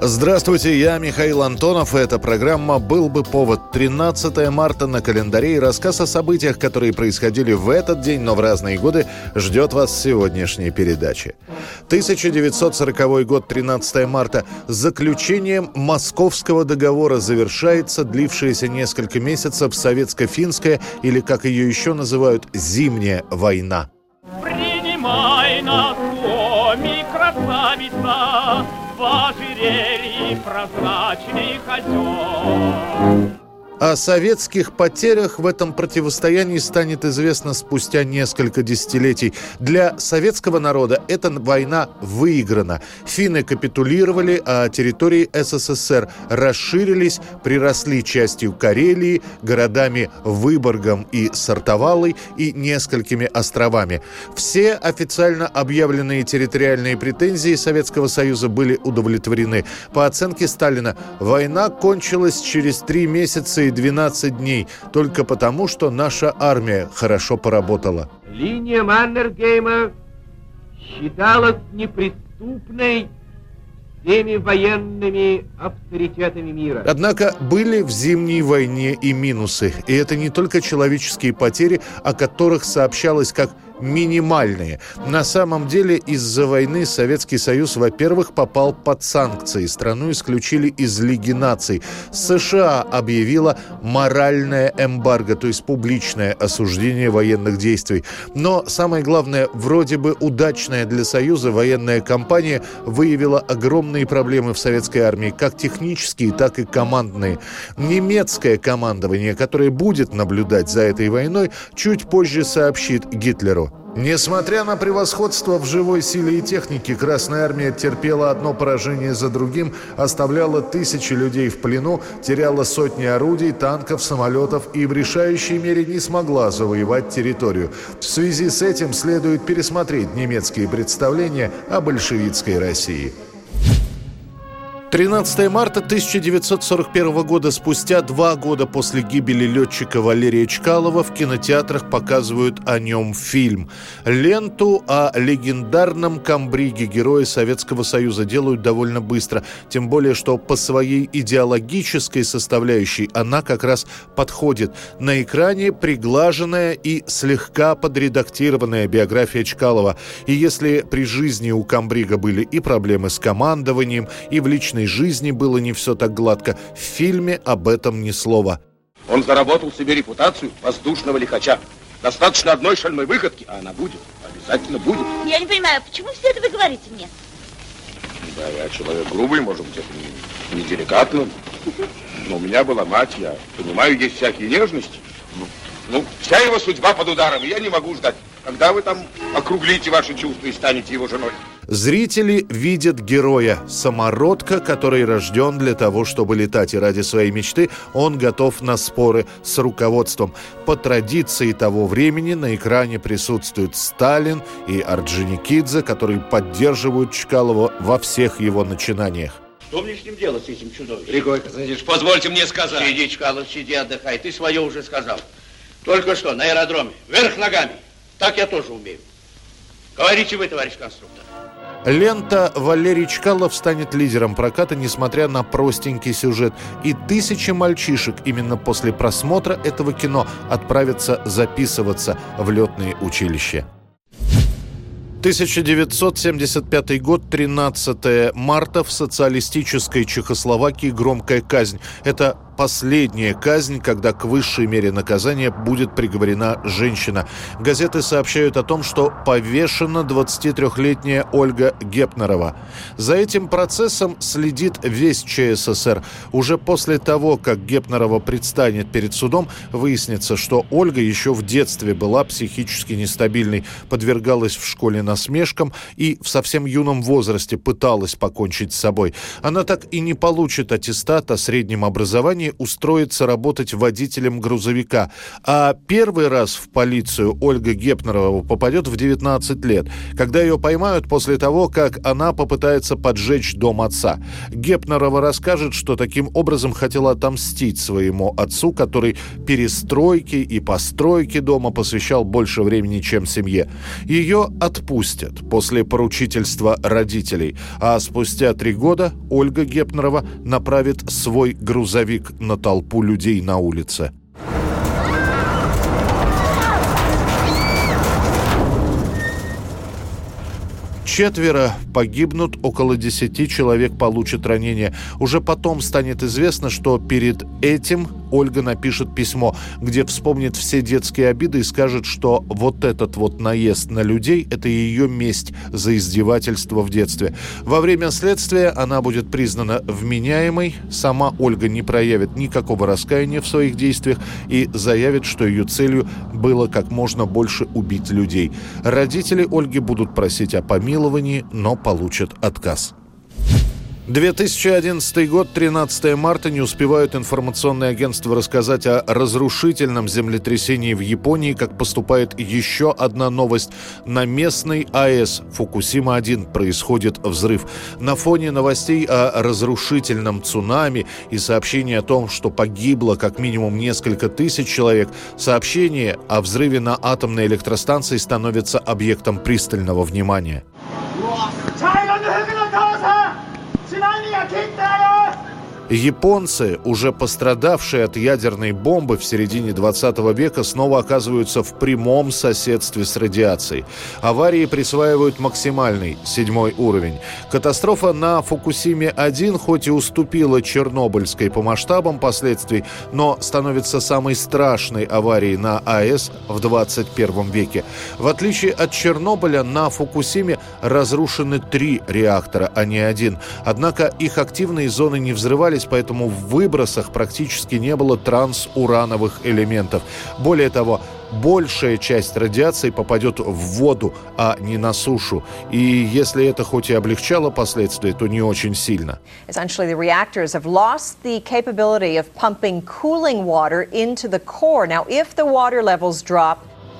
Здравствуйте, я Михаил Антонов, и эта программа «Был бы повод» 13 марта на календаре и рассказ о событиях, которые происходили в этот день, но в разные годы, ждет вас в сегодняшней передаче. 1940 год, 13 марта. Заключением Московского договора завершается длившаяся несколько месяцев советско-финская, или как ее еще называют, «Зимняя война». Принимай на доме, красавица, в ожерелье прозрачных озер. О советских потерях в этом противостоянии станет известно спустя несколько десятилетий. Для советского народа эта война выиграна. Финны капитулировали, а территории СССР расширились, приросли частью Карелии, городами Выборгом и Сартовалой и несколькими островами. Все официально объявленные территориальные претензии Советского Союза были удовлетворены. По оценке Сталина, война кончилась через три месяца 12 дней только потому, что наша армия хорошо поработала. Линия Маннергейма считалась неприступной всеми военными авторитетами мира. Однако были в зимней войне и минусы. И это не только человеческие потери, о которых сообщалось как минимальные. На самом деле из-за войны Советский Союз, во-первых, попал под санкции. Страну исключили из Лиги наций. США объявила моральное эмбарго, то есть публичное осуждение военных действий. Но самое главное, вроде бы удачная для Союза военная кампания выявила огромные проблемы в советской армии, как технические, так и командные. Немецкое командование, которое будет наблюдать за этой войной, чуть позже сообщит Гитлеру. Несмотря на превосходство в живой силе и технике, Красная Армия терпела одно поражение за другим, оставляла тысячи людей в плену, теряла сотни орудий, танков, самолетов и в решающей мере не смогла завоевать территорию. В связи с этим следует пересмотреть немецкие представления о большевистской России. 13 марта 1941 года, спустя два года после гибели летчика Валерия Чкалова, в кинотеатрах показывают о нем фильм. Ленту о легендарном комбриге героя Советского Союза делают довольно быстро, тем более, что по своей идеологической составляющей она как раз подходит. На экране приглаженная и слегка подредактированная биография Чкалова. И если при жизни у комбрига были и проблемы с командованием, и в личной личной жизни было не все так гладко. В фильме об этом ни слова. Он заработал себе репутацию воздушного лихача. Достаточно одной шальной выходки, а она будет. Обязательно будет. Я не понимаю, почему все это вы говорите мне? Да, я человек грубый, может быть, это не, не деликатно. Но у меня была мать, я понимаю, есть всякие нежности. Ну, вся его судьба под ударом, я не могу ждать, когда вы там округлите ваши чувства и станете его женой. Зрители видят героя, самородка, который рожден для того, чтобы летать, и ради своей мечты он готов на споры с руководством. По традиции того времени на экране присутствуют Сталин и Орджоникидзе, которые поддерживают Чкалова во всех его начинаниях. Что мне с ним делать, с этим чудовищем? Григорий Константинович, позвольте мне сказать. Сиди, Чкалов, сиди, отдыхай. Ты свое уже сказал. Только что, на аэродроме. Вверх ногами. Так я тоже умею. Говорите вы, товарищ конструктор. Лента «Валерий Чкалов» станет лидером проката, несмотря на простенький сюжет. И тысячи мальчишек именно после просмотра этого кино отправятся записываться в летные училища. 1975 год, 13 марта, в социалистической Чехословакии громкая казнь. Это последняя казнь, когда к высшей мере наказания будет приговорена женщина. Газеты сообщают о том, что повешена 23-летняя Ольга Гепнерова. За этим процессом следит весь ЧССР. Уже после того, как Гепнерова предстанет перед судом, выяснится, что Ольга еще в детстве была психически нестабильной, подвергалась в школе насмешкам и в совсем юном возрасте пыталась покончить с собой. Она так и не получит аттестат о среднем образовании, желании устроиться работать водителем грузовика. А первый раз в полицию Ольга Гепнерова попадет в 19 лет, когда ее поймают после того, как она попытается поджечь дом отца. Гепнерова расскажет, что таким образом хотела отомстить своему отцу, который перестройке и постройке дома посвящал больше времени, чем семье. Ее отпустят после поручительства родителей, а спустя три года Ольга Гепнерова направит свой грузовик на толпу людей на улице. Четверо погибнут, около десяти человек получат ранения. Уже потом станет известно, что перед этим Ольга напишет письмо, где вспомнит все детские обиды и скажет, что вот этот вот наезд на людей – это ее месть за издевательство в детстве. Во время следствия она будет признана вменяемой, сама Ольга не проявит никакого раскаяния в своих действиях и заявит, что ее целью было как можно больше убить людей. Родители Ольги будут просить о помиловании, но получат отказ. 2011 год, 13 марта, не успевают информационные агентства рассказать о разрушительном землетрясении в Японии, как поступает еще одна новость. На местной АЭС Фукусима-1 происходит взрыв. На фоне новостей о разрушительном цунами и сообщений о том, что погибло как минимум несколько тысяч человек, сообщение о взрыве на атомной электростанции становится объектом пристального внимания. keep that. Японцы, уже пострадавшие от ядерной бомбы в середине 20 века, снова оказываются в прямом соседстве с радиацией. Аварии присваивают максимальный, седьмой уровень. Катастрофа на Фукусиме-1 хоть и уступила Чернобыльской по масштабам последствий, но становится самой страшной аварией на АЭС в 21 веке. В отличие от Чернобыля, на Фукусиме разрушены три реактора, а не один. Однако их активные зоны не взрывались взрывались, поэтому в выбросах практически не было трансурановых элементов. Более того, большая часть радиации попадет в воду, а не на сушу. И если это хоть и облегчало последствия, то не очень сильно. Now, if the water levels drop,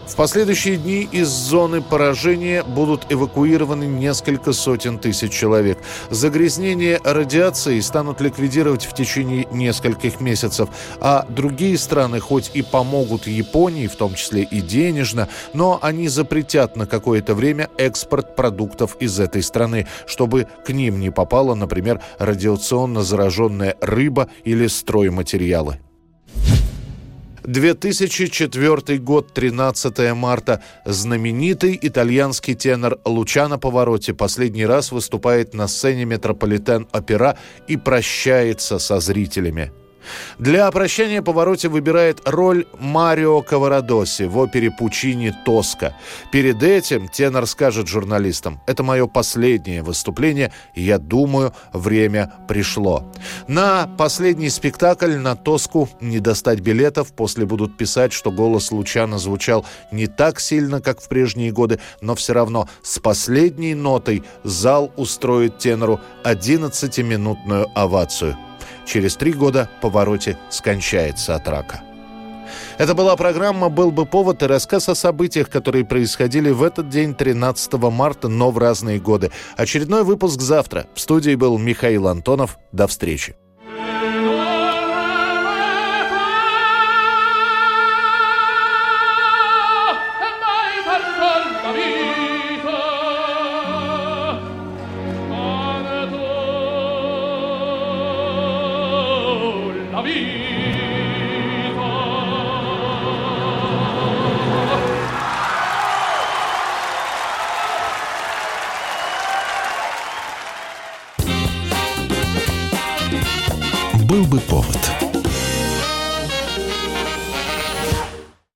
в последующие дни из зоны поражения будут эвакуированы несколько сотен тысяч человек. Загрязнение радиацией станут ликвидировать в течение нескольких месяцев, а другие страны хоть и помогут Японии, в том числе и денежно, но они запретят на какое-то время экспорт продуктов из этой страны, чтобы к ним не попала, например, радиационно зараженная рыба или стройматериалы. 2004 год, 13 марта. Знаменитый итальянский тенор Лучано Повороте последний раз выступает на сцене Метрополитен-опера и прощается со зрителями. Для прощания Повороте выбирает роль Марио Каварадоси в опере Пучини «Тоска». Перед этим тенор скажет журналистам «Это мое последнее выступление, я думаю, время пришло». На последний спектакль на «Тоску» не достать билетов, после будут писать, что голос Лучана звучал не так сильно, как в прежние годы, но все равно с последней нотой зал устроит тенору 11-минутную овацию – Через три года Повороте скончается от рака. Это была программа «Был бы повод» и рассказ о событиях, которые происходили в этот день, 13 марта, но в разные годы. Очередной выпуск завтра. В студии был Михаил Антонов. До встречи. Был бы повод.